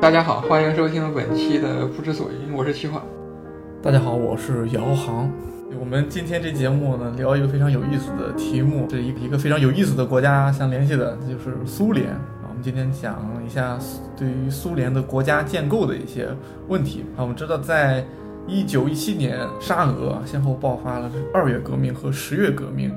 大家好，欢迎收听本期的不知所云，我是齐化。大家好，我是姚航。我们今天这节目呢，聊一个非常有意思的题目，是一一个非常有意思的国家相联系的，就是苏联啊。我们今天讲一下对于苏联的国家建构的一些问题啊。我们知道，在一九一七年，沙俄先后爆发了二月革命和十月革命。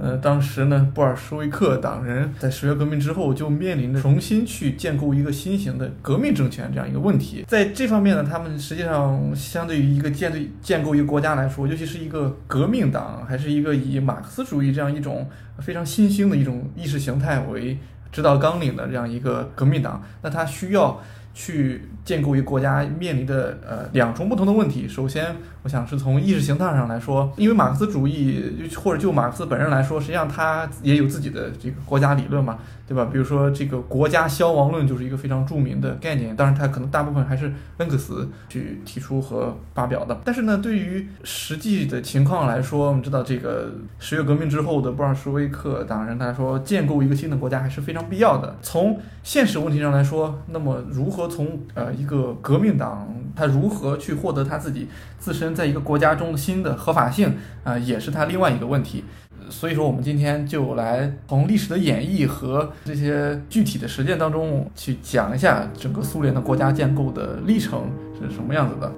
呃，当时呢，布尔什维克党人在十月革命之后就面临着重新去建构一个新型的革命政权这样一个问题。在这方面呢，他们实际上相对于一个建对建构一个国家来说，尤其是一个革命党，还是一个以马克思主义这样一种非常新兴的一种意识形态为指导纲领的这样一个革命党，那他需要。去建构一个国家面临的呃两重不同的问题。首先，想是从意识形态上来说，因为马克思主义或者就马克思本人来说，实际上他也有自己的这个国家理论嘛，对吧？比如说这个国家消亡论就是一个非常著名的概念，当然他可能大部分还是恩格斯去提出和发表的。但是呢，对于实际的情况来说，我们知道这个十月革命之后的布尔什维克党人他说建构一个新的国家还是非常必要的。从现实问题上来说，那么如何？从呃一个革命党，他如何去获得他自己自身在一个国家中新的合法性啊，也是它另外一个问题。所以说，我们今天就来从历史的演绎和这些具体的实践当中去讲一下整个苏联的国家建构的历程是什么样子的。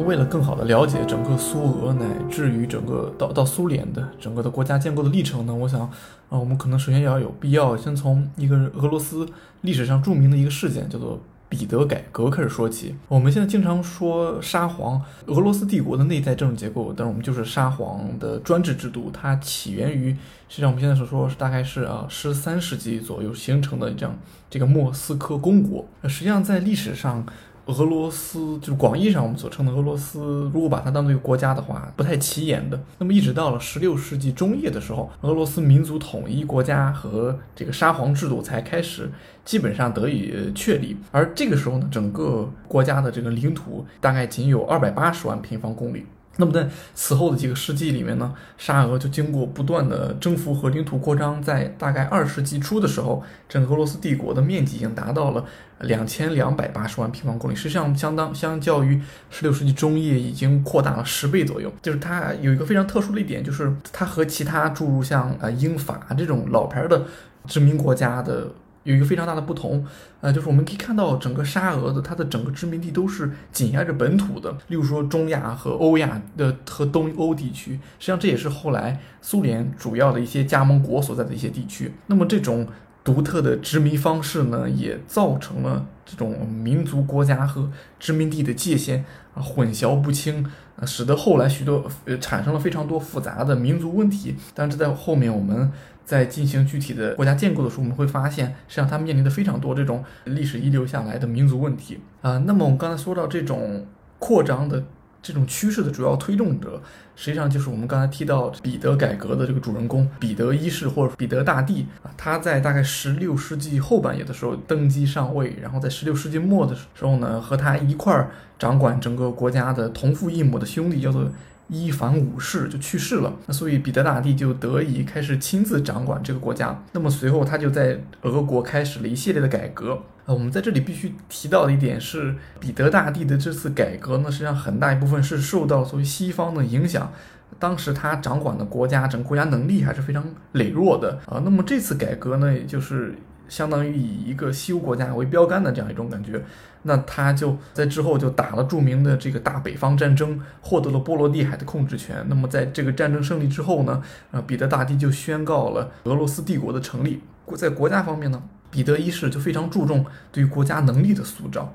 为了更好的了解整个苏俄乃至于整个到到苏联的整个的国家建构的历程呢，我想，啊，我们可能首先要有必要先从一个俄罗斯历史上著名的一个事件，叫做彼得改革开始说起。我们现在经常说沙皇，俄罗斯帝国的内在政治结构，但是我们就是沙皇的专制制度，它起源于实际上我们现在所说是大概是啊十三世纪左右形成的这样这个莫斯科公国。实际上在历史上。俄罗斯就是广义上我们所称的俄罗斯，如果把它当做一个国家的话，不太起眼的。那么一直到了十六世纪中叶的时候，俄罗斯民族统一国家和这个沙皇制度才开始基本上得以确立。而这个时候呢，整个国家的这个领土大概仅有二百八十万平方公里。那么在此后的几个世纪里面呢，沙俄就经过不断的征服和领土扩张，在大概二世纪初的时候，整个俄罗斯帝国的面积已经达到了两千两百八十万平方公里，实际上相当相较于十六世纪中叶已经扩大了十倍左右。就是它有一个非常特殊的一点，就是它和其他诸如像呃英法这种老牌的殖民国家的。有一个非常大的不同，呃，就是我们可以看到整个沙俄的它的整个殖民地都是紧挨着本土的，例如说中亚和欧亚的和东欧地区，实际上这也是后来苏联主要的一些加盟国所在的一些地区。那么这种独特的殖民方式呢，也造成了这种民族国家和殖民地的界限啊混淆不清，使得后来许多呃产生了非常多复杂的民族问题。但是在后面我们。在进行具体的国家建构的时候，我们会发现，实际上它面临的非常多这种历史遗留下来的民族问题啊。那么我们刚才说到这种扩张的这种趋势的主要推动者，实际上就是我们刚才提到彼得改革的这个主人公彼得一世或者彼得大帝啊。他在大概十六世纪后半叶的时候登基上位，然后在十六世纪末的时候呢，和他一块儿掌管整个国家的同父异母的兄弟叫做。伊凡五世就去世了，那所以彼得大帝就得以开始亲自掌管这个国家。那么随后他就在俄国开始了一系列的改革。啊，我们在这里必须提到的一点是，彼得大帝的这次改革呢，实际上很大一部分是受到所谓西方的影响。当时他掌管的国家，整个国家能力还是非常羸弱的啊。那么这次改革呢，也就是相当于以一个西欧国家为标杆的这样一种感觉。那他就在之后就打了著名的这个大北方战争，获得了波罗的海的控制权。那么在这个战争胜利之后呢，呃，彼得大帝就宣告了俄罗斯帝国的成立。在国家方面呢，彼得一世就非常注重对于国家能力的塑造。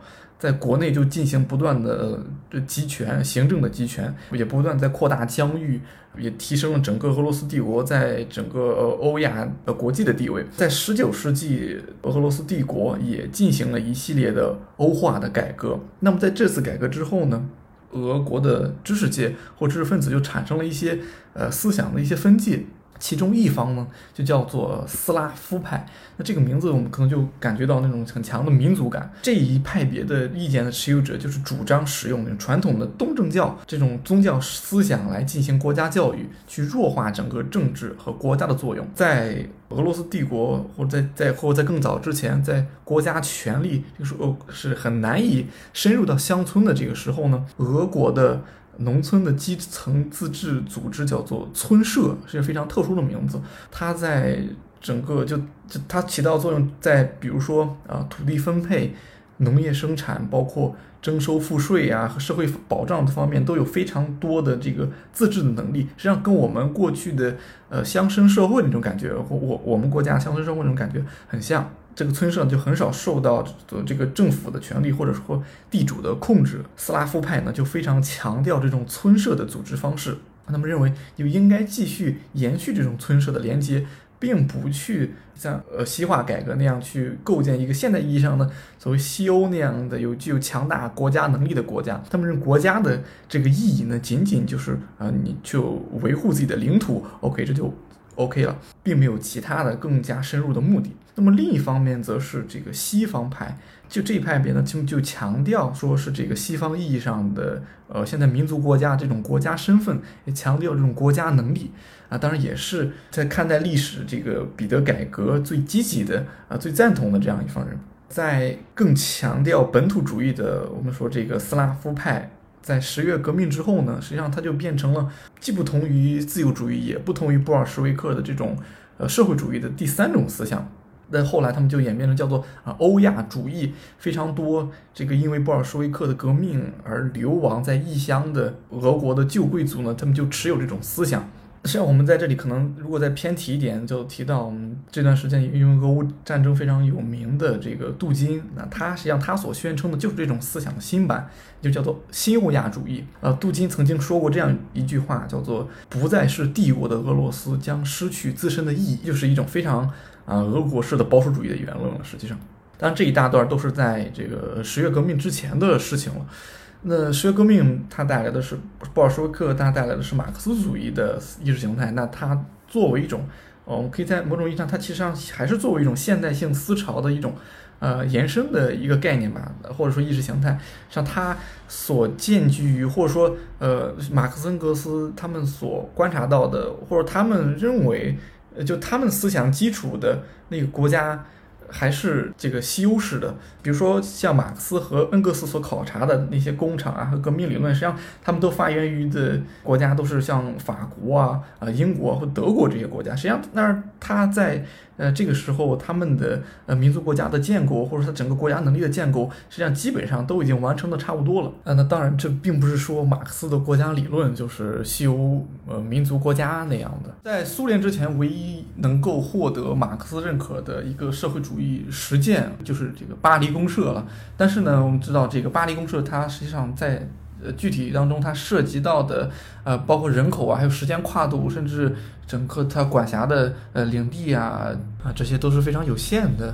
在国内就进行不断的集权，行政的集权，也不断在扩大疆域，也提升了整个俄罗斯帝国在整个欧亚呃国际的地位。在十九世纪，俄罗斯帝国也进行了一系列的欧化的改革。那么在这次改革之后呢，俄国的知识界或知识分子就产生了一些呃思想的一些分界。其中一方呢，就叫做斯拉夫派。那这个名字我们可能就感觉到那种很强的民族感。这一派别的意见的持有者就是主张使用传统的东正教这种宗教思想来进行国家教育，去弱化整个政治和国家的作用。在俄罗斯帝国或者在在或在更早之前，在国家权力就是呃是很难以深入到乡村的这个时候呢，俄国的。农村的基层自治组织叫做村社，是一个非常特殊的名字。它在整个就就它起到作用，在比如说啊土地分配、农业生产，包括征收赋税呀和社会保障方面，都有非常多的这个自治的能力。实际上跟我们过去的呃乡绅社会那种感觉，或我我们国家乡村社会那种感觉很像。这个村社就很少受到这个政府的权力或者说地主的控制。斯拉夫派呢就非常强调这种村社的组织方式，他们认为就应该继续延续这种村社的连接，并不去像呃西化改革那样去构建一个现代意义上的所谓西欧那样的有具有强大国家能力的国家。他们认国家的这个意义呢，仅仅就是啊，你就维护自己的领土，OK，这就。OK 了，并没有其他的更加深入的目的。那么另一方面，则是这个西方派，就这一派别呢，就就强调说是这个西方意义上的呃现在民族国家这种国家身份，也强调这种国家能力啊。当然也是在看待历史这个彼得改革最积极的啊最赞同的这样一方人，在更强调本土主义的我们说这个斯拉夫派。在十月革命之后呢，实际上它就变成了既不同于自由主义，也不同于布尔什维克的这种呃社会主义的第三种思想。那后来他们就演变成叫做啊欧亚主义，非常多这个因为布尔什维克的革命而流亡在异乡的俄国的旧贵族呢，他们就持有这种思想。实际上，我们在这里可能如果再偏题一点，就提到我们这段时间因为俄乌战争非常有名的这个杜金，那他实际上他所宣称的就是这种思想的新版，就叫做新欧亚主义。呃，杜金曾经说过这样一句话，叫做“不再是帝国的俄罗斯将失去自身的意义”，就是一种非常啊俄国式的保守主义的言论了。实际上，当然这一大段都是在这个十月革命之前的事情了。那十月革命它带来的是布尔什维克，它带来的是马克思主义的意识形态。那它作为一种，我们可以在某种意义上，它其实上还是作为一种现代性思潮的一种呃延伸的一个概念吧，或者说意识形态。像它所建基于，或者说呃马克思恩格斯他们所观察到的，或者他们认为，就他们思想基础的那个国家。还是这个西欧式的，比如说像马克思和恩格斯所考察的那些工厂啊和革命理论，实际上他们都发源于的国家都是像法国啊、啊英国或德国这些国家。实际上，那他在呃这个时候，他们的呃民族国家的建构，或者说他整个国家能力的建构，实际上基本上都已经完成的差不多了。呃，那当然，这并不是说马克思的国家理论就是西欧呃民族国家那样的。在苏联之前，唯一能够获得马克思认可的一个社会主义。主义实践就是这个巴黎公社了，但是呢，我们知道这个巴黎公社它实际上在呃具体当中它涉及到的呃包括人口啊，还有时间跨度，甚至整个它管辖的呃领地啊啊这些都是非常有限的。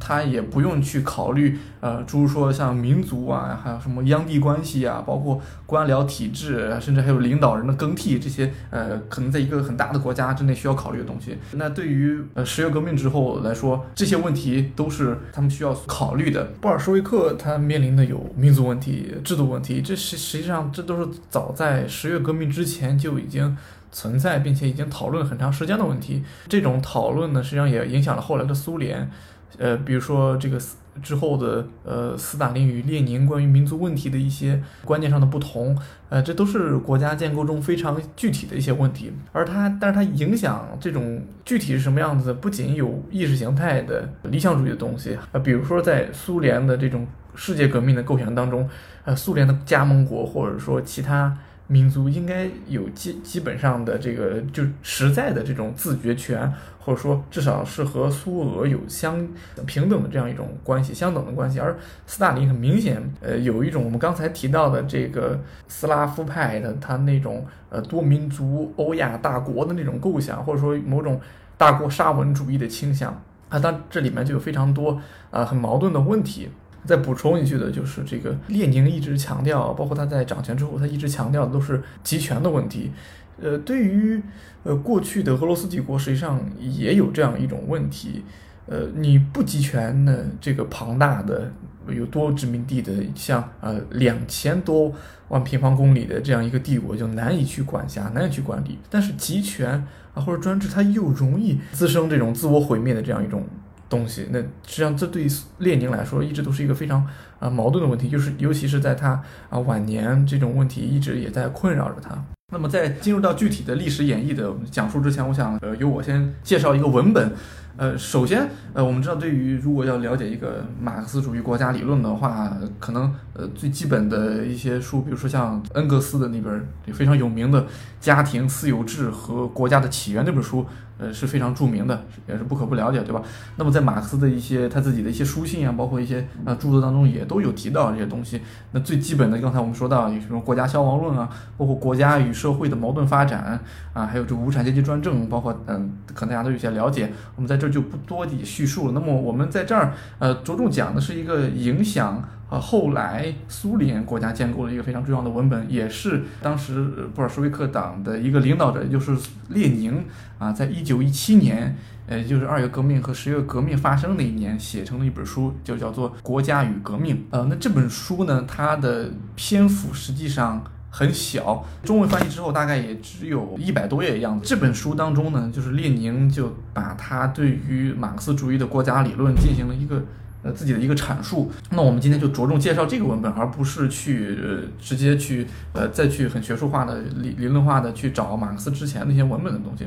他也不用去考虑，呃，诸如说像民族啊，还有什么央地关系啊，包括官僚体制，甚至还有领导人的更替这些，呃，可能在一个很大的国家之内需要考虑的东西。那对于呃十月革命之后来说，这些问题都是他们需要考虑的。布尔什维克他面临的有民族问题、制度问题，这实实际上这都是早在十月革命之前就已经存在，并且已经讨论很长时间的问题。这种讨论呢，实际上也影响了后来的苏联。呃，比如说这个之后的呃，斯大林与列宁关于民族问题的一些观念上的不同，呃，这都是国家建构中非常具体的一些问题。而它，但是它影响这种具体是什么样子，不仅有意识形态的理想主义的东西，呃，比如说在苏联的这种世界革命的构想当中，呃，苏联的加盟国或者说其他。民族应该有基基本上的这个就实在的这种自决权，或者说至少是和苏俄有相平等的这样一种关系，相等的关系。而斯大林很明显，呃，有一种我们刚才提到的这个斯拉夫派的他那种呃多民族欧亚大国的那种构想，或者说某种大国沙文主义的倾向啊，但这里面就有非常多啊很矛盾的问题。再补充一句的就是，这个列宁一直强调，包括他在掌权之后，他一直强调的都是集权的问题。呃，对于呃过去的俄罗斯帝国，实际上也有这样一种问题。呃，你不集权呢，这个庞大的有多殖民地的，像呃两千多万平方公里的这样一个帝国，就难以去管辖，难以去管理。但是集权啊或者专制，它又容易滋生这种自我毁灭的这样一种东西。那实际上这对列宁来说，一直都是一个非常啊、矛盾的问题，就是尤其是在他啊晚年，这种问题一直也在困扰着他。那么在进入到具体的历史演绎的讲述之前，我想呃由我先介绍一个文本。呃，首先，呃，我们知道，对于如果要了解一个马克思主义国家理论的话，可能呃最基本的一些书，比如说像恩格斯的那本非常有名的《家庭私有制和国家的起源》那本书，呃是非常著名的，也是不可不了解，对吧？那么在马克思的一些他自己的一些书信啊，包括一些呃著作当中，也都有提到这些东西。那最基本的，刚才我们说到有什么国家消亡论啊，包括国家与社会的矛盾发展啊，还有这无产阶级专政，包括嗯，可能大家都有些了解。我们在这就不多地叙述了。那么我们在这儿呃着重讲的是一个影响呃后来苏联国家建构的一个非常重要的文本，也是当时布尔什维克党的一个领导者，就是列宁啊，在一九一七年。呃，就是二月革命和十月革命发生那一年写成了一本书，就叫做《国家与革命》。呃，那这本书呢，它的篇幅实际上很小，中文翻译之后大概也只有一百多页的样子。这本书当中呢，就是列宁就把他对于马克思主义的国家理论进行了一个。呃，自己的一个阐述。那我们今天就着重介绍这个文本，而不是去、呃、直接去呃再去很学术化的理理论化的去找马克思之前那些文本的东西。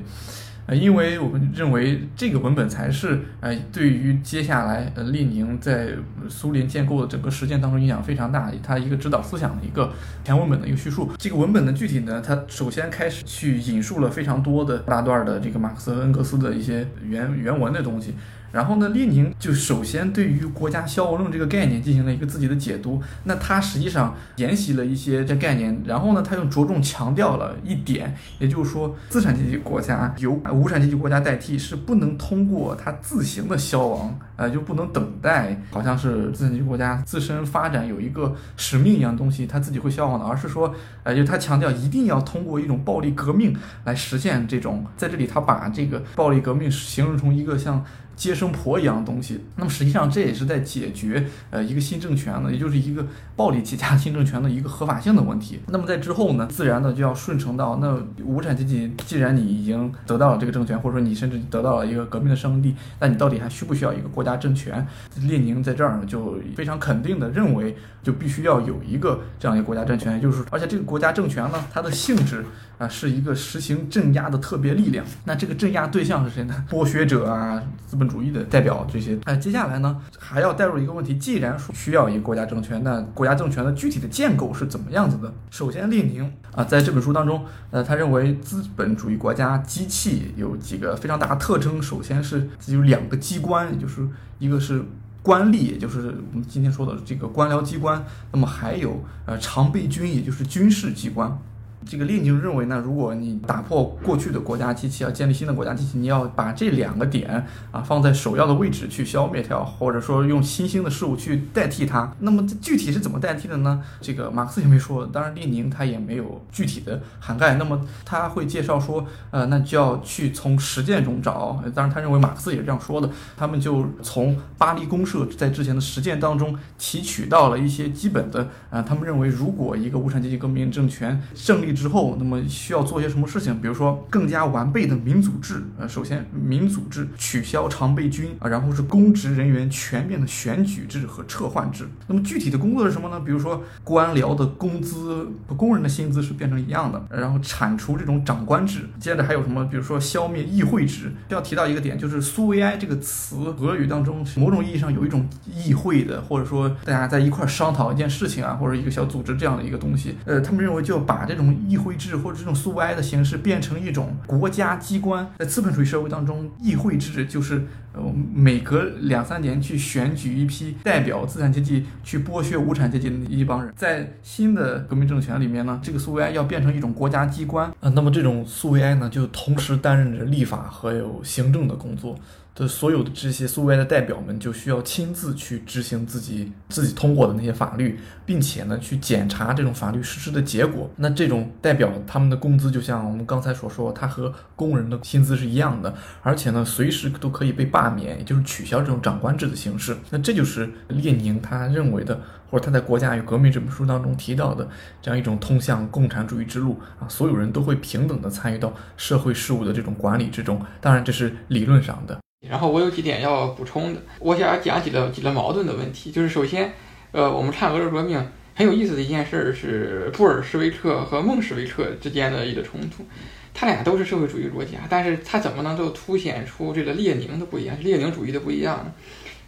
呃，因为我们认为这个文本才是呃对于接下来呃列宁在苏联建构的整个实践当中影响非常大，他一个指导思想的一个前文本的一个叙述。这个文本呢，具体呢，它首先开始去引述了非常多的大段的这个马克思、恩格斯的一些原原文的东西。然后呢，列宁就首先对于国家消亡论这个概念进行了一个自己的解读。那他实际上沿袭了一些这概念，然后呢，他又着重强调了一点，也就是说，资产阶级国家由无产阶级国家代替是不能通过它自行的消亡，呃，就不能等待，好像是资产阶级国家自身发展有一个使命一样东西，它自己会消亡的，而是说，呃，就他强调一定要通过一种暴力革命来实现这种。在这里，他把这个暴力革命形容成一个像。接生婆一样的东西，那么实际上这也是在解决呃一个新政权的，也就是一个暴力起家新政权的一个合法性的问题。那么在之后呢，自然的就要顺承到那无产阶级，既然你已经得到了这个政权，或者说你甚至得到了一个革命的胜利，那你到底还需不需要一个国家政权？列宁在这儿呢就非常肯定的认为，就必须要有一个这样一个国家政权，就是而且这个国家政权呢，它的性质啊是一个实行镇压的特别力量。那这个镇压对象是谁呢？剥削者啊，资本 主义的代表这些。哎，接下来呢还要带入一个问题，既然说需要一个国家政权，那国家政权的具体的建构是怎么样子的？首先，列宁啊在这本书当中，呃，他认为资本主义国家机器有几个非常大的特征，首先是有两个机关，也就是一个是。官吏，也就是我们今天说的这个官僚机关，那么还有呃常备军，也就是军事机关。这个列宁认为呢，如果你打破过去的国家机器，要建立新的国家机器，你要把这两个点啊放在首要的位置去消灭掉，或者说用新兴的事物去代替它。那么具体是怎么代替的呢？这个马克思也没说，当然列宁他也没有具体的涵盖。那么他会介绍说，呃，那就要去从实践中找。当然他认为马克思也是这样说的，他们就从巴黎公社在之前的实践当中提取到了一些基本的，啊、他们认为如果一个无产阶级革命政权胜利。之后，那么需要做些什么事情？比如说更加完备的民主制，呃，首先民主制取消常备军啊，然后是公职人员全面的选举制和撤换制。那么具体的工作是什么呢？比如说官僚的工资和工人的薪资是变成一样的，然后铲除这种长官制。接着还有什么？比如说消灭议会制。要提到一个点，就是苏维埃这个词，俄语当中某种意义上有一种议会的，或者说大家在一块商讨一件事情啊，或者一个小组织这样的一个东西。呃，他们认为就把这种议会制或者这种苏维埃的形式变成一种国家机关，在资本主义社会当中，议会制就是呃每隔两三年去选举一批代表资产阶级去剥削无产阶级的一帮人。在新的革命政权里面呢，这个苏维埃要变成一种国家机关，呃，那么这种苏维埃呢，就同时担任着立法和有行政的工作。的所有的这些苏维埃的代表们就需要亲自去执行自己自己通过的那些法律，并且呢去检查这种法律实施的结果。那这种代表他们的工资就像我们刚才所说，他和工人的薪资是一样的，而且呢随时都可以被罢免，也就是取消这种长官制的形式。那这就是列宁他认为的，或者他在《国家与革命》这本书当中提到的这样一种通向共产主义之路啊，所有人都会平等的参与到社会事务的这种管理之中。当然这是理论上的。然后我有几点要补充的，我想讲几个几个矛盾的问题，就是首先，呃，我们看俄国革命很有意思的一件事是布尔什维克和孟什维克之间的一个冲突，他俩都是社会主义国家，但是他怎么能够凸显出这个列宁的不一样，列宁主义的不一样呢？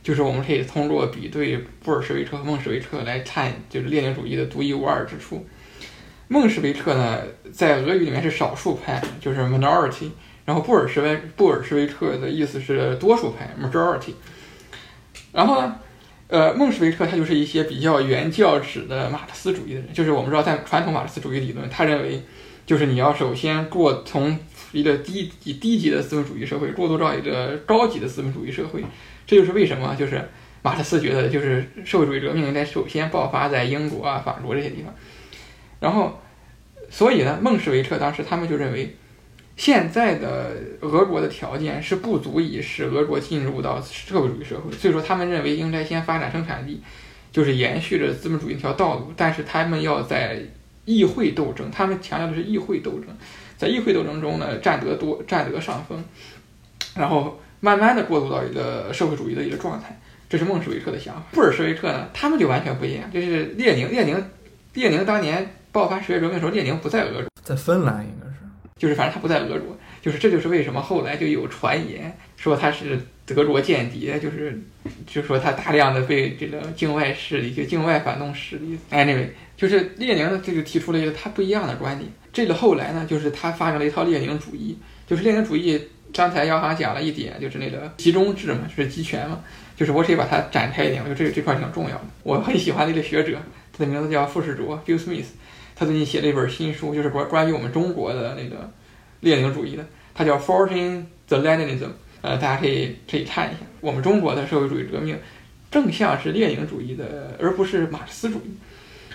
就是我们可以通过比对布尔什维克和孟什维克来看，就是列宁主义的独一无二之处。孟什维克呢，在俄语里面是少数派，就是 minority。然后布尔什维布尔什维克的意思是多数派 （majority）。然后呢，呃，孟什维克他就是一些比较原教旨的马克思主义的人，就是我们知道在传统马克思主义理论，他认为就是你要首先过从一个低级低级的资本主义社会过渡到一个高级的资本主义社会，这就是为什么就是马克思觉得就是社会主义革命应该首先爆发在英国啊、法国这些地方。然后，所以呢，孟什维克当时他们就认为。现在的俄国的条件是不足以使俄国进入到社会主义社会，所以说他们认为应该先发展生产力，就是延续着资本主义一条道路。但是他们要在议会斗争，他们强调的是议会斗争，在议会斗争中呢占得多，占得上风，然后慢慢的过渡到一个社会主义的一个状态。这是孟什维克的想法。布尔什维克呢，他们就完全不一样。这是列宁，列宁，列宁当年爆发十月革命的时候，列宁不在俄国，在芬兰应该。就是反正他不在俄国，就是这就是为什么后来就有传言说他是德国间谍，就是就说他大量的被这个境外势力就境外反动势力。Anyway，就是列宁呢这就提出了一个他不一样的观点。这个后来呢，就是他发明了一套列宁主义，就是列宁主义。刚才杨航讲了一点，就是那个集中制嘛，就是集权嘛，就是我可以把它展开一点，我觉得这这块挺重要的。我很喜欢的一个学者，他的名字叫傅士卓 （Bill Smith）。他最近写了一本新书，就是关关于我们中国的那个列宁主义的，它叫《Forging the Leninism》。呃，大家可以可以看一下，我们中国的社会主义革命正向是列宁主义的，而不是马克思主义。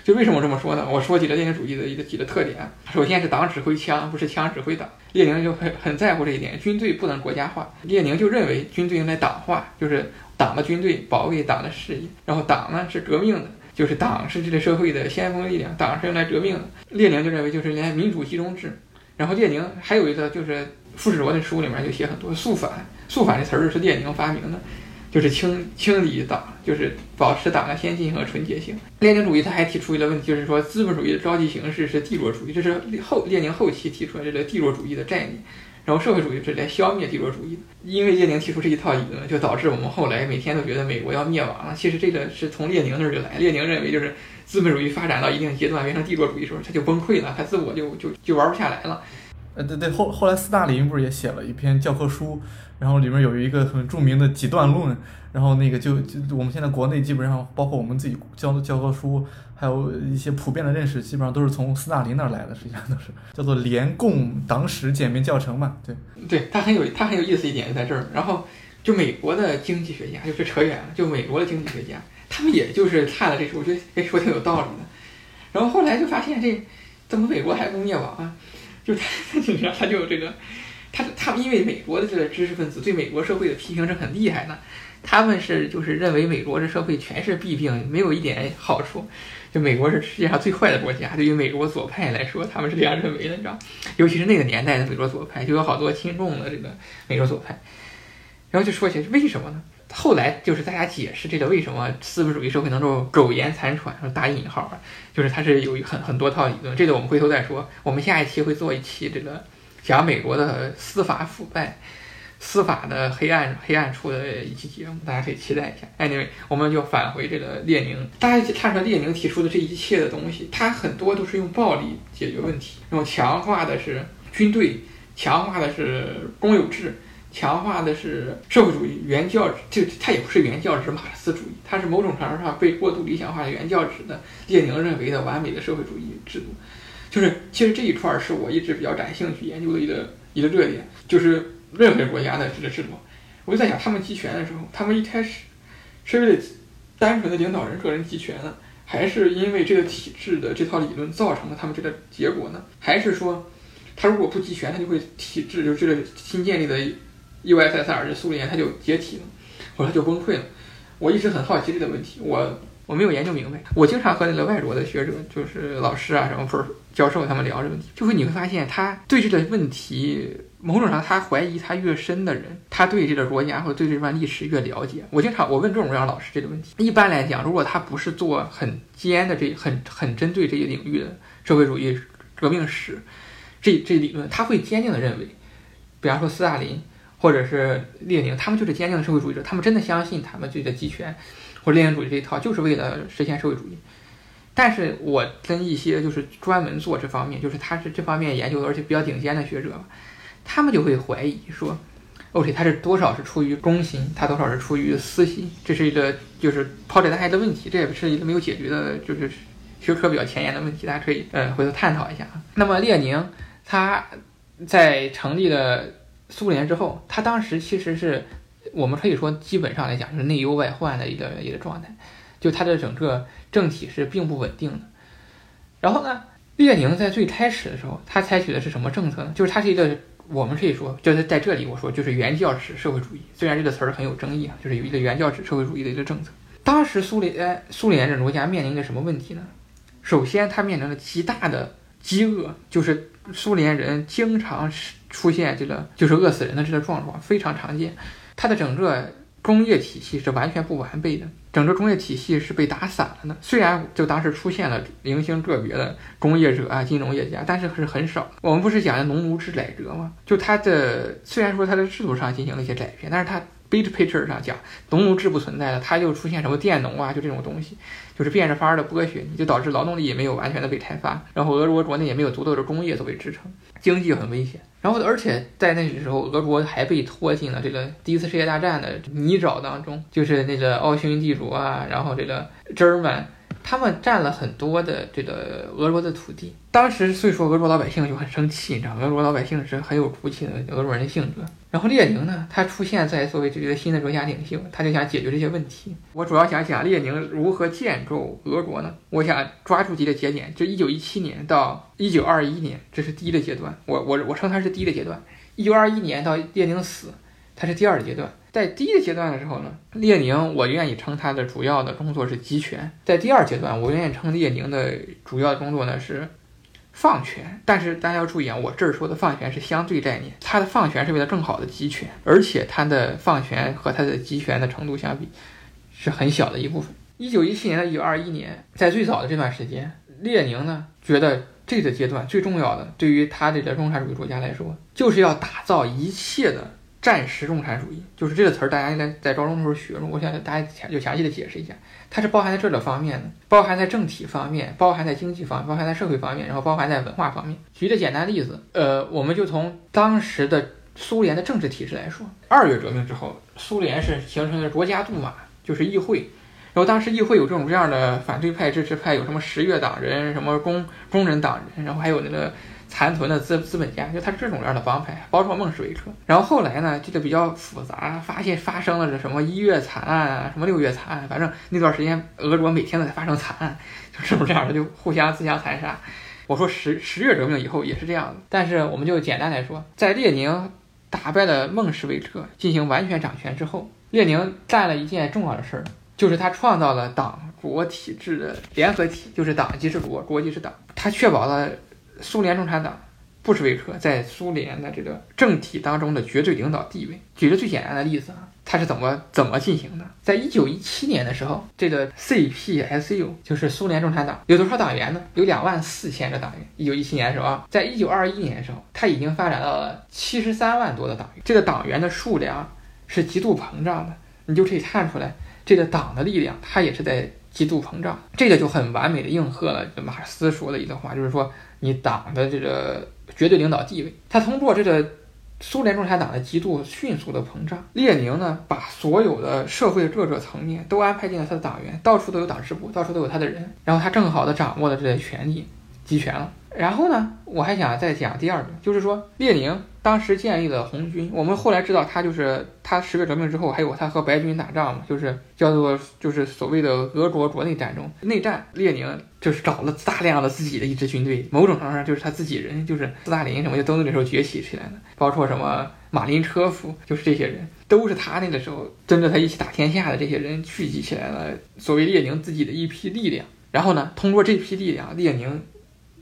就为什么这么说呢？我说几个列宁主义的一个几个特点。首先是党指挥枪，不是枪指挥党。列宁就很很在乎这一点，军队不能国家化。列宁就认为军队应该党化，就是党的军队保卫党的事业，然后党呢是革命的。就是党是这个社会的先锋力量，党是用来革命的。列宁就认为就是连民主集中制，然后列宁还有一个就是傅士卓的书里面就写很多肃反，肃反这词儿是列宁发明的，就是清清理党，就是保持党的先进性和纯洁性。列宁主义他还提出一个问题，就是说资本主义的高级形式是帝国主义，这是后列宁后期提出来这个帝国主义的概念。然后社会主义是来消灭帝国主义的，因为列宁提出这一套理论，就导致我们后来每天都觉得美国要灭亡了。其实这个是从列宁那儿就来，列宁认为就是资本主义发展到一定阶段变成帝国主义时候，他就崩溃了，他自我就就就玩不下来了。呃，对对，后后来斯大林不是也写了一篇教科书，然后里面有一个很著名的几段论，然后那个就就我们现在国内基本上包括我们自己教的教科书。还有一些普遍的认识，基本上都是从斯大林那儿来的，实际上都是叫做联共党史简明教程嘛。对，对他很有他很有意思一点就在这儿。然后就美国的经济学家，就是扯远了，就美国的经济学家，他们也就是看了这书，我觉得哎说挺有道理的。然后后来就发现这怎么美国还不灭亡啊？就他他就这个他他们因为美国的这个知识分子对美国社会的批评是很厉害的，他们是就是认为美国这社会全是弊病，没有一点好处。就美国是世界上最坏的国家，对于美国左派来说，他们是这样认为的，你知道？尤其是那个年代的美国左派，就有好多听众的这个美国左派。然后就说起来为什么呢？后来就是大家解释这个为什么资本主义社会能够苟延残喘，打引号，就是它是有很很多套理论。这个我们回头再说。我们下一期会做一期这个讲美国的司法腐败。司法的黑暗黑暗处的一期节目，大家可以期待一下。Anyway，我们就返回这个列宁，大家看出来列宁提出的这一切的东西，他很多都是用暴力解决问题，用强化的是军队，强化的是公有制，强化的是社会主义原教旨，就他也不是原教旨，马克思主义，他是某种程度上被过度理想化的原教旨的列宁认为的完美的社会主义制度。就是其实这一块是我一直比较感兴趣研究的一个一个热点，就是。任何国家的这个制度，我就在想，他们集权的时候，他们一开始是为了单纯的领导人个人集权呢，还是因为这个体制的这套理论造成了他们这个结果呢？还是说，他如果不集权，他就会体制就是这个新建立的 USSR 这苏联，他就解体了，或者它就崩溃了？我一直很好奇这个问题，我我没有研究明白。我经常和那个外国的学者，就是老师啊什么，不是教授他们聊这个问题，就会你会发现，他对这个问题。某种上，他怀疑他越深的人，他对这个国家或者对这段历史越了解。我经常我问这种样老师这个问题。一般来讲，如果他不是做很尖的这很很针对这一领域的社会主义革命史这这理论，他会坚定的认为，比方说斯大林或者是列宁，他们就是坚定的社会主义者，他们真的相信他们自己的集权或者列宁主义这一套就是为了实现社会主义。但是我跟一些就是专门做这方面，就是他是这方面研究的，而且比较顶尖的学者。他们就会怀疑说，OK，他是多少是出于公心，他多少是出于私心，这是一个就是抛在大家的问题，这也是一个没有解决的，就是学科比较前沿的问题，大家可以呃回头探讨一下。那么列宁他在成立了苏联之后，他当时其实是我们可以说基本上来讲就是内忧外患的一个一个状态，就他的整个政体是并不稳定的。然后呢，列宁在最开始的时候，他采取的是什么政策呢？就是他是一个。我们可以说，就是在这里我说，就是原教旨社会主义。虽然这个词儿很有争议啊，就是有一个原教旨社会主义的一个政策。当时苏联，苏联这国家面临着什么问题呢？首先，它面临着极大的饥饿，就是苏联人经常出现这个就是饿死人的这个状况，非常常见。它的整个工业体系是完全不完备的。整个工业体系是被打散了的。虽然就当时出现了零星个别的工业者啊、金融业家，但是是很少。我们不是讲的农奴制改革吗？就它的虽然说它的制度上进行了一些改变，但是它 big picture 上讲，农奴制不存在了，它就出现什么佃农啊，就这种东西，就是变着法儿的剥削你，就导致劳动力也没有完全的被开发，然后俄国国内也没有足够的工业作为支撑，经济很危险。然后，而且在那个时候，俄国还被拖进了这个第一次世界大战的泥沼当中，就是那个奥匈帝国啊，然后这个支儿们他们占了很多的这个俄国的土地。当时，所以说俄国老百姓就很生气，你知道，俄国老百姓是很有骨气的俄国人的性格。然后列宁呢，他出现在作为这个新的国家领袖，他就想解决这些问题。我主要想讲列宁如何建构俄国呢？我想抓住几个节点，就一九一七年到一九二一年，这是第一个阶段。我我我称它是第一个阶段。一九二一年到列宁死，它是第二个阶段。在第一个阶段的时候呢，列宁我愿意称他的主要的工作是集权。在第二阶段，我愿意称列宁的主要工作呢是。放权，但是大家要注意啊，我这儿说的放权是相对概念，他的放权是为了更好的集权，而且他的放权和他的集权的程度相比，是很小的一部分。一九一七年到一九二一年，在最早的这段时间，列宁呢觉得这个阶段最重要的，对于他这个共产主义国家来说，就是要打造一切的。战时共产主义就是这个词儿，大家应该在高中的时候学过。我想大家就详细的解释一下，它是包含在这个方面的，包含在政体方面，包含在经济方，包含在社会方面，然后包含在文化方面。举个简单例子，呃，我们就从当时的苏联的政治体制来说，二月革命之后，苏联是形成了国家杜马，就是议会，然后当时议会有这种各样的反对派、支持派，有什么十月党人、什么工工人党人，然后还有那个。残存的资资本家，就他是这种样的帮派，包括孟什维克。然后后来呢，这个比较复杂，发现发生了这什么一月惨案啊，什么六月惨案，反正那段时间俄国每天都在发生惨案，就是不是这样的，就互相自相残杀。我说十十月革命以后也是这样的，但是我们就简单来说，在列宁打败了孟什维克，进行完全掌权之后，列宁干了一件重要的事儿，就是他创造了党国体制的联合体，就是党即是国，国即是党，他确保了。苏联共产党布什维克在苏联的这个政体当中的绝对领导地位。举个最简单的例子啊，它是怎么怎么进行的？在一九一七年的时候，这个 CPSU 就是苏联共产党有多少党员呢？有两万四千个党员。一九一七年的时候啊，在一九二一年的时候，它已经发展到了七十三万多的党员。这个党员的数量是极度膨胀的，你就可以看出来，这个党的力量它也是在极度膨胀。这个就很完美的应和了马克思说的一段话，就是说。你党的这个绝对领导地位，他通过这个苏联共产党的极度迅速的膨胀，列宁呢把所有的社会各个层面都安排进了他的党员，到处都有党支部，到处都有他的人，然后他正好的掌握了这些权力，集权了。然后呢，我还想再讲第二个，就是说列宁当时建立了红军。我们后来知道，他就是他十月革命之后，还有他和白军打仗嘛，就是叫做就是所谓的俄国国内战争。内战，列宁就是找了大量的自己的一支军队，某种程度上就是他自己人，就是斯大林什么就都那个时候崛起起来的，包括什么马林车夫，就是这些人，都是他那个时候跟着他一起打天下的这些人聚集起来了，所谓列宁自己的一批力量。然后呢，通过这批力量，列宁。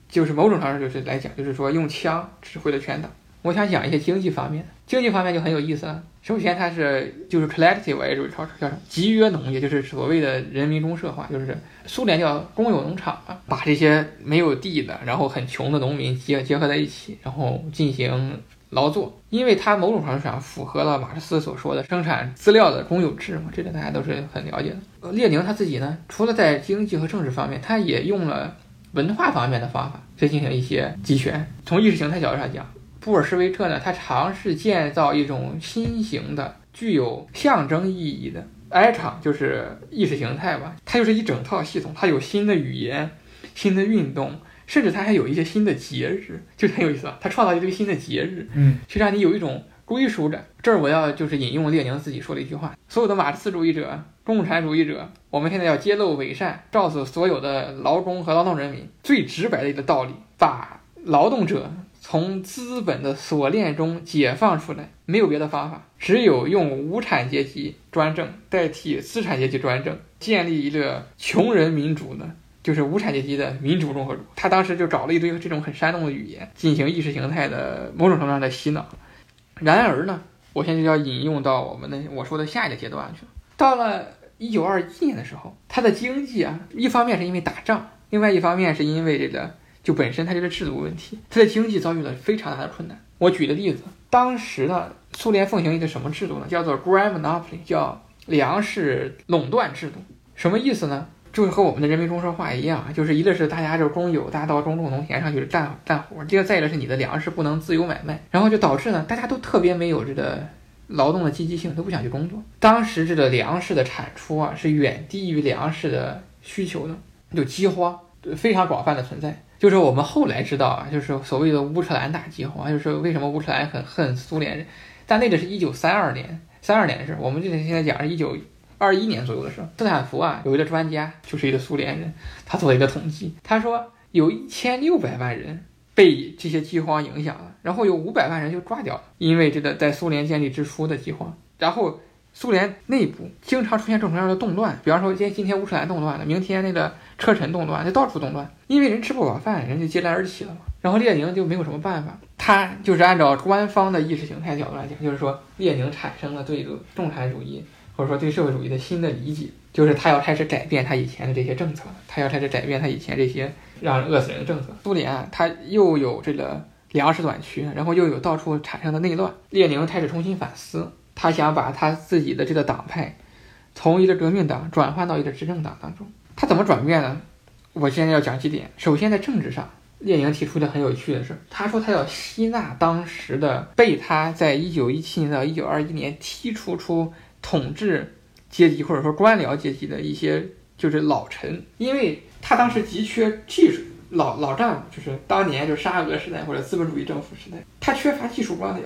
就是某种程度就是来讲，就是说用枪指挥了全党。我想讲一些经济方面，经济方面就很有意思了。首先，它是就是 collective agriculture，叫集约农业，就是所谓的人民公社化，就是苏联叫公有农场啊，把这些没有地的，然后很穷的农民结结合在一起，然后进行劳作。因为它某种程度上符合了马克思所说的生产资料的公有制嘛，这个大家都是很了解的。列宁他自己呢，除了在经济和政治方面，他也用了。文化方面的方法去进行一些集权。从意识形态角度上讲，布尔什维克呢，他尝试建造一种新型的、具有象征意义的埃场，就是意识形态吧。它就是一整套系统，它有新的语言、新的运动，甚至它还有一些新的节日，就很有意思啊。他创造一堆新的节日，嗯，去让你有一种归属感。这儿我要就是引用列宁自己说的一句话：所有的马克思主义者。共产主义者，我们现在要揭露伪善，告诉所有的劳工和劳动人民最直白的一个道理：把劳动者从资本的锁链中解放出来，没有别的方法，只有用无产阶级专政代替资产阶级专政，建立一个穷人民主的，就是无产阶级的民主共和国。他当时就找了一堆这种很煽动的语言，进行意识形态的某种程度上的洗脑。然而呢，我现在就要引用到我们的我说的下一个阶段去了，到了。一九二一年的时候，它的经济啊，一方面是因为打仗，另外一方面是因为这个就本身它这个制度问题，它的经济遭遇了非常大的困难。我举个例子，当时呢，苏联奉行一个什么制度呢？叫做 grain monopoly，叫粮食垄断制度。什么意思呢？就是和我们的人民公社化一样，就是一个是大家就是公有，大家到公种农田上去干干活；第二再一个是你的粮食不能自由买卖，然后就导致呢，大家都特别没有这个。劳动的积极性都不想去工作。当时这个粮食的产出啊是远低于粮食的需求的，就饥荒，非常广泛的存在。就是我们后来知道啊，就是所谓的乌克兰大饥荒，就是为什么乌克兰很恨苏联人。但那个是一九三二年，三二年的事。我们这现在讲是一九二一年左右的事。斯坦福啊有一个专家，就是一个苏联人，他做了一个统计，他说有一千六百万人。被这些饥荒影响了，然后有五百万人就挂掉了，因为这个在苏联建立之初的饥荒。然后苏联内部经常出现各种各样的动乱，比方说今今天乌克兰动乱了，明天那个车臣动乱，就到处动乱，因为人吃不饱饭，人就接踵而起了嘛。然后列宁就没有什么办法，他就是按照官方的意识形态角度来讲，就是说列宁产生了对这个共产主义或者说对社会主义的新的理解，就是他要开始改变他以前的这些政策，他要开始改变他以前这些。让人饿死人的政策，苏联啊，它又有这个粮食短缺，然后又有到处产生的内乱。列宁开始重新反思，他想把他自己的这个党派从一个革命党转换到一个执政党当中。他怎么转变呢？我现在要讲几点。首先，在政治上，列宁提出的很有趣的是，他说他要吸纳当时的被他在一九一七年到一九二一年踢出出统治阶级或者说官僚阶级的一些就是老臣，因为。他当时急缺技术，老老丈夫就是当年就沙俄时代或者资本主义政府时代，他缺乏技术官僚。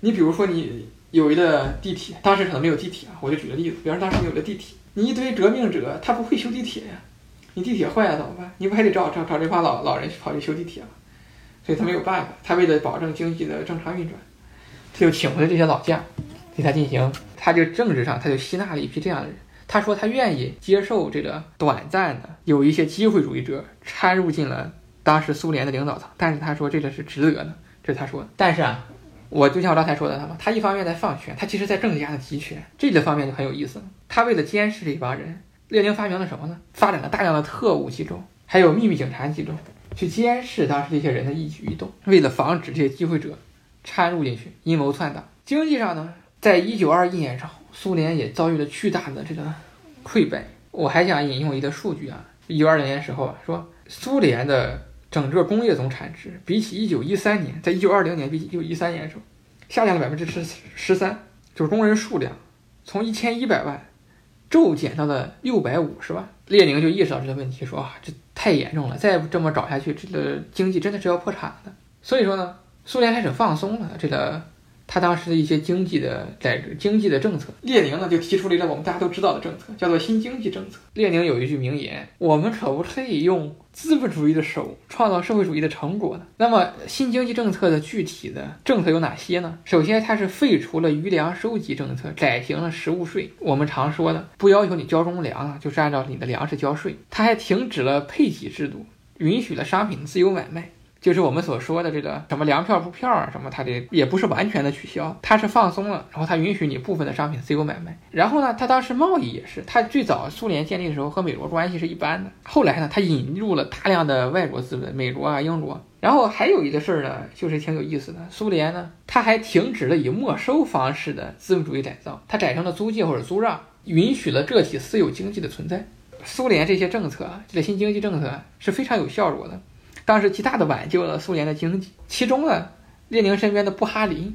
你比如说，你有一个地铁，当时可能没有地铁啊，我就举个例子，比方当时有了地铁，你一堆革命者，他不会修地铁呀，你地铁坏了怎么办？你不还得找找找这帮老老人去跑去修地铁吗？所以他没有办法，他为了保证经济的正常运转，他就请回了这些老将，对他进行，他就政治上他就吸纳了一批这样的人。他说他愿意接受这个短暂的有一些机会主义者掺入进了当时苏联的领导层，但是他说这个是值得的，这是他说的。但是啊，我就像我刚才说的，他嘛，他一方面在放权，他其实在更加的集权，这个方面就很有意思。他为了监视这帮人，列宁发明了什么呢？发展了大量的特务机构，还有秘密警察机构，去监视当时这些人的一举一动，为了防止这些机会者掺入进去阴谋篡党。经济上呢，在一九二一年之后。苏联也遭遇了巨大的这个溃败。我还想引用一个数据啊，一九二零年时候啊，说苏联的整个工业总产值比起一九一三年，在一九二零年比起一九一三年的时候，下降了百分之十十三，就是工人数量从一千一百万骤减到了六百五十万。列宁就意识到这个问题，说啊，这太严重了，再这么找下去，这个经济真的是要破产的。所以说呢，苏联开始放松了这个。他当时的一些经济的在经济的政策，列宁呢就提出了一个我们大家都知道的政策，叫做新经济政策。列宁有一句名言：“我们可不可以用资本主义的手创造社会主义的成果呢？”那么新经济政策的具体的政策有哪些呢？首先，它是废除了余粮收集政策，改行了食物税。我们常说的不要求你交公粮啊，就是按照你的粮食交税。他还停止了配给制度，允许了商品自由买卖。就是我们所说的这个什么粮票布票啊，什么它的也不是完全的取消，它是放松了，然后它允许你部分的商品自由买卖。然后呢，它当时贸易也是，它最早苏联建立的时候和美国关系是一般的。后来呢，它引入了大量的外国资本，美国啊、英国。然后还有一个事儿呢，就是挺有意思的，苏联呢，它还停止了以没收方式的资本主义改造，它改成了租借或者租让，允许了个体私有经济的存在。苏联这些政策，这新经济政策是非常有效果的。当时极大的挽救了苏联的经济，其中呢，列宁身边的布哈林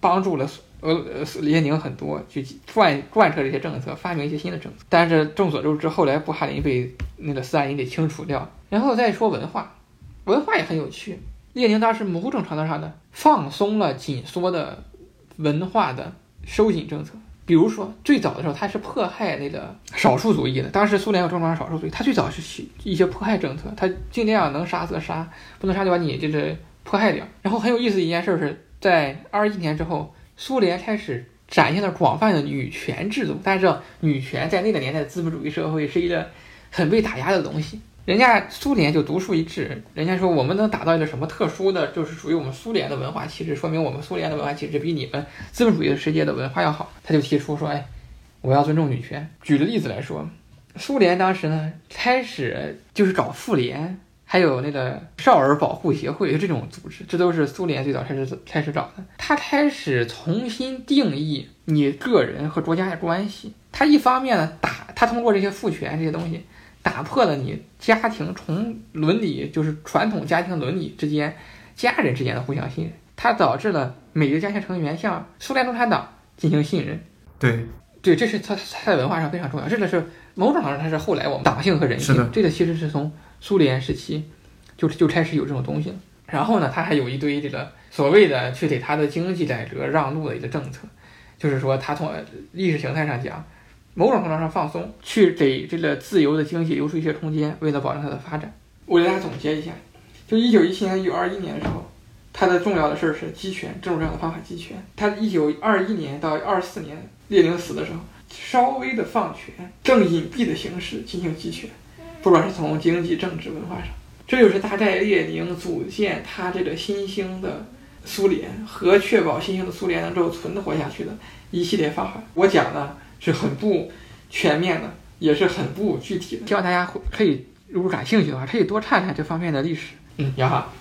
帮助了俄呃列宁很多，去贯贯彻这些政策，发明一些新的政策。但是众所周知，后来布哈林被那个斯大林给清除掉。然后再说文化，文化也很有趣。列宁当时某种程度上呢，放松了紧缩的文化的收紧政策。比如说，最早的时候，他是迫害那个少数族裔的。当时苏联有重视少数族裔，他最早是一些迫害政策，他尽量能杀则杀，不能杀就把你就是迫害掉。然后很有意思的一件事是在二十一年之后，苏联开始展现了广泛的女权制度。大家知道，女权在那个年代的资本主义社会是一个很被打压的东西。人家苏联就独树一帜，人家说我们能打造一个什么特殊的，就是属于我们苏联的文化气质，说明我们苏联的文化气质比你们资本主义的世界的文化要好。他就提出说，哎，我要尊重女权。举个例子来说，苏联当时呢开始就是找妇联，还有那个少儿保护协会这种组织，这都是苏联最早开始开始找的。他开始重新定义你个人和国家的关系。他一方面呢打，他通过这些父权这些东西。打破了你家庭从伦理就是传统家庭伦理之间家人之间的互相信任，它导致了每个家庭成员向苏联共产党进行信任。对，对，这是它它在文化上非常重要。这个是某种程度上它是后来我们党性和人性，这个其实是从苏联时期就就开始有这种东西了。然后呢，它还有一堆这个所谓的去给他的经济改革让路的一个政策，就是说他从意识形态上讲。某种程度上放松，去给这个自由的经济留出一些空间，为了保证它的发展。我给大家总结一下，就一九一七年、一九二一年的时候，它的重要的事儿是集权，政治上的方法集权。它一九二一年到二四年，列宁死的时候，稍微的放权，正隐蔽的形式进行集权，不管是从经济、政治、文化上，这就是大概列宁组建他这个新兴的苏联和确保新兴的苏联能够存活下去的一系列方法。我讲的。是很不全面的，也是很不具体的。希望大家可以，如果感兴趣的话，可以多看看这方面的历史。嗯，也好。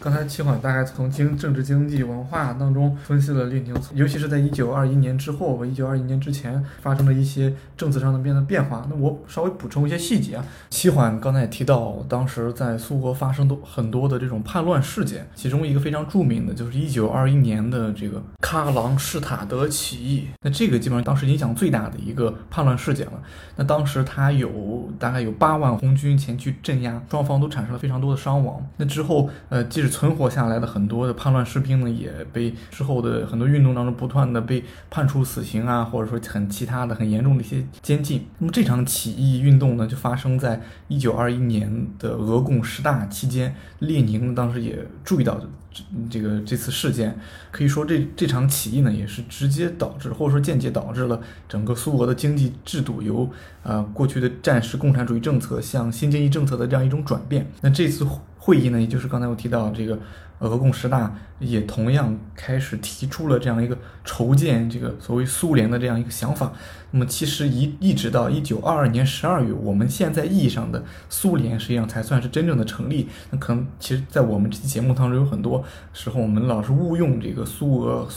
刚才七缓大概从经政治、经济、文化当中分析了列宁，尤其是在一九二一年之后和一九二一年之前发生了一些政策上的变的变化。那我稍微补充一些细节啊。齐缓刚才也提到，当时在苏俄发生的很多的这种叛乱事件，其中一个非常著名的就是一九二一年的这个喀朗施塔德起义。那这个基本上当时影响最大的一个叛乱事件了。那当时他有大概有八万红军前去镇压，双方都产生了非常多的伤亡。那之后，呃，即使存活下来的很多的叛乱士兵呢，也被之后的很多运动当中不断的被判处死刑啊，或者说很其他的很严重的一些监禁。那么这场起义运动呢，就发生在一九二一年的俄共十大期间。列宁当时也注意到这这个这次事件，可以说这这场起义呢，也是直接导致或者说间接导致了整个苏俄的经济制度由呃过去的战时共产主义政策向新经济政策的这样一种转变。那这次。会议呢，也就是刚才我提到这个俄共十大，也同样开始提出了这样一个筹建这个所谓苏联的这样一个想法。那么其实一一直到一九二二年十二月，我们现在意义上的苏联实际上才算是真正的成立。那可能其实，在我们这期节目当中，有很多时候我们老是误用这个苏俄。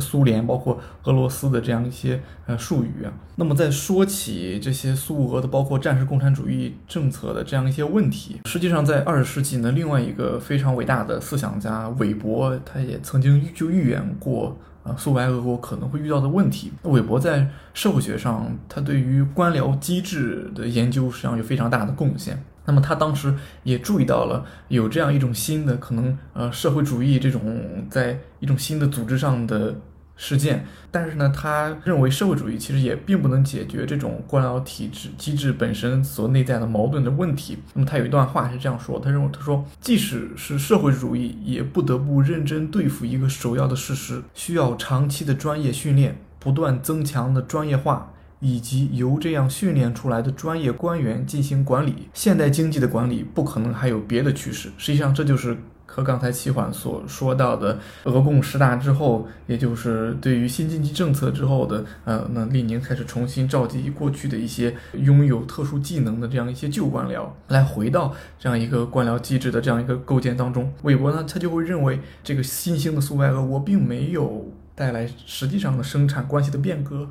苏联包括俄罗斯的这样一些呃术语啊，那么在说起这些苏俄的包括战时共产主义政策的这样一些问题，实际上在二十世纪呢，另外一个非常伟大的思想家韦伯，他也曾经就预言过啊苏维埃俄国可能会遇到的问题。韦伯在社会学上，他对于官僚机制的研究实际上有非常大的贡献。那么他当时也注意到了有这样一种新的可能，呃，社会主义这种在一种新的组织上的事件，但是呢，他认为社会主义其实也并不能解决这种官僚体制机制本身所内在的矛盾的问题。那么他有一段话是这样说，他认为他说，即使是社会主义，也不得不认真对付一个首要的事实，需要长期的专业训练，不断增强的专业化。以及由这样训练出来的专业官员进行管理，现代经济的管理不可能还有别的趋势。实际上，这就是和刚才齐缓所说到的俄共十大之后，也就是对于新经济政策之后的，呃，那列宁开始重新召集过去的一些拥有特殊技能的这样一些旧官僚，来回到这样一个官僚机制的这样一个构建当中。韦伯呢，他就会认为这个新兴的苏维埃俄国并没有带来实际上的生产关系的变革。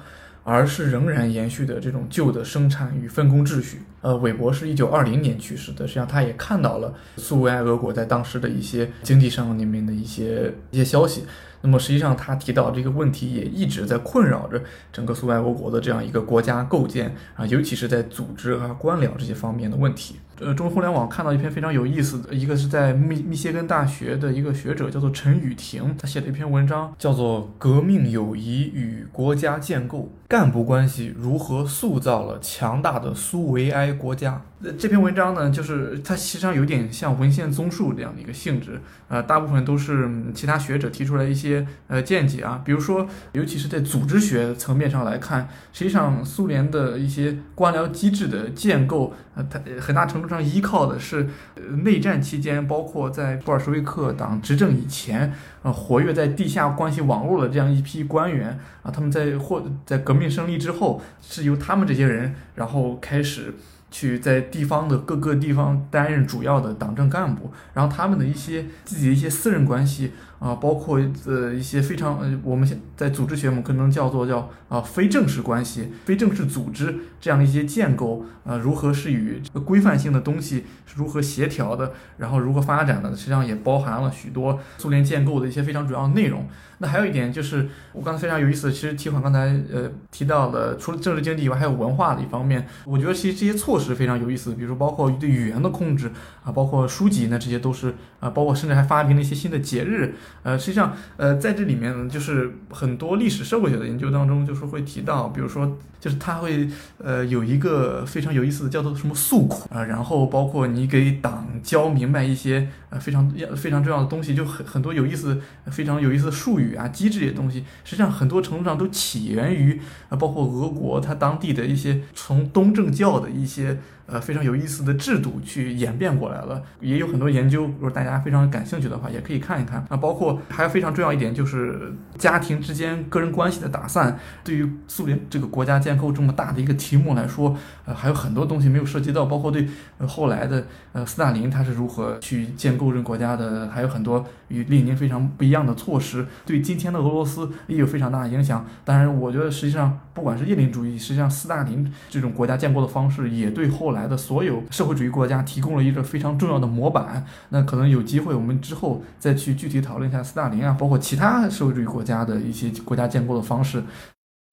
而是仍然延续的这种旧的生产与分工秩序。呃，韦伯是一九二零年去世的，实际上他也看到了苏维埃俄国在当时的一些经济上里面的一些一些消息。那么实际上他提到这个问题也一直在困扰着整个苏维埃俄国的这样一个国家构建啊，尤其是在组织啊、官僚这些方面的问题。呃，中国互联网看到一篇非常有意思的，一个是在密密歇根大学的一个学者叫做陈雨婷，他写了一篇文章，叫做《革命友谊与国家建构：干部关系如何塑造了强大的苏维埃国家》。这篇文章呢，就是它实际上有点像文献综述这样的一个性质，呃，大部分都是其他学者提出来一些呃见解啊，比如说，尤其是在组织学层面上来看，实际上苏联的一些官僚机制的建构，呃，它很大程度上依靠的是内战期间，包括在布尔什维克党执政以前，呃，活跃在地下关系网络的这样一批官员啊，他们在获在革命胜利之后，是由他们这些人然后开始。去在地方的各个地方担任主要的党政干部，然后他们的一些自己的一些私人关系啊，包括呃一些非常呃我们现在组织学我们可能叫做叫啊非正式关系、非正式组织这样的一些建构啊，如何是与这个规范性的东西是如何协调的，然后如何发展的，实际上也包含了许多苏联建构的一些非常主要的内容。那还有一点就是，我刚才非常有意思，其实提款刚才呃提到了，除了政治经济以外，还有文化的一方面。我觉得其实这些措是非常有意思，比如说包括对语言的控制啊，包括书籍呢，这些都是啊，包括甚至还发明了一些新的节日。呃，实际上呃在这里面呢，就是很多历史社会学的研究当中，就是会提到，比如说就是他会呃有一个非常有意思的叫做什么诉苦啊，然后包括你给党教明白一些呃非常非常重要的东西，就很很多有意思非常有意思的术语。啊，机制这些东西，实际上很多程度上都起源于啊，包括俄国它当地的一些从东正教的一些。呃，非常有意思的制度去演变过来了，也有很多研究，如果大家非常感兴趣的话，也可以看一看。啊，包括还有非常重要一点，就是家庭之间个人关系的打散。对于苏联这个国家建构这么大的一个题目来说，呃，还有很多东西没有涉及到，包括对后来的呃斯大林他是如何去建构这个国家的，还有很多与列宁非常不一样的措施，对今天的俄罗斯也有非常大的影响。当然，我觉得实际上不管是列宁主义，实际上斯大林这种国家建构的方式，也对后来。的所有社会主义国家提供了一个非常重要的模板。那可能有机会，我们之后再去具体讨论一下斯大林啊，包括其他社会主义国家的一些国家建构的方式。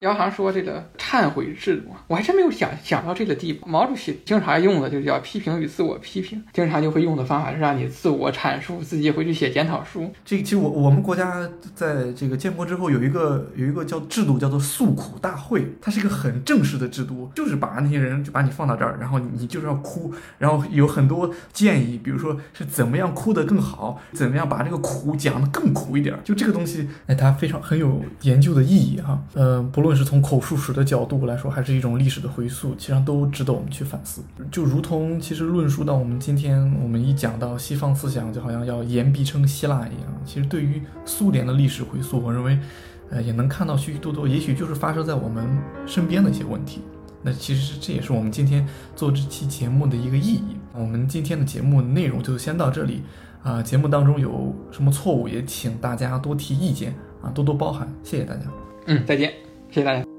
央行说：“这个忏悔制度，我还真没有想想到这个地步。毛主席经常用的就叫批评与自我批评，经常就会用的方法是让你自我阐述，自己回去写检讨书。这其实我我们国家在这个建国之后有一个有一个叫制度叫做诉苦大会，它是一个很正式的制度，就是把那些人就把你放到这儿，然后你就是要哭，然后有很多建议，比如说是怎么样哭得更好，怎么样把这个苦讲得更苦一点，就这个东西，哎，它非常很有研究的意义哈，呃，不。”论论是从口述史的角度来说，还是一种历史的回溯，其实上都值得我们去反思。就如同其实论述到我们今天，我们一讲到西方思想，就好像要言必称希腊一样。其实对于苏联的历史回溯，我认为，呃，也能看到许许多多，也许就是发生在我们身边的一些问题。那其实这也是我们今天做这期节目的一个意义。我们今天的节目内容就先到这里啊。节目当中有什么错误，也请大家多提意见啊，多多包涵。谢谢大家。嗯，再见。谢谢大家。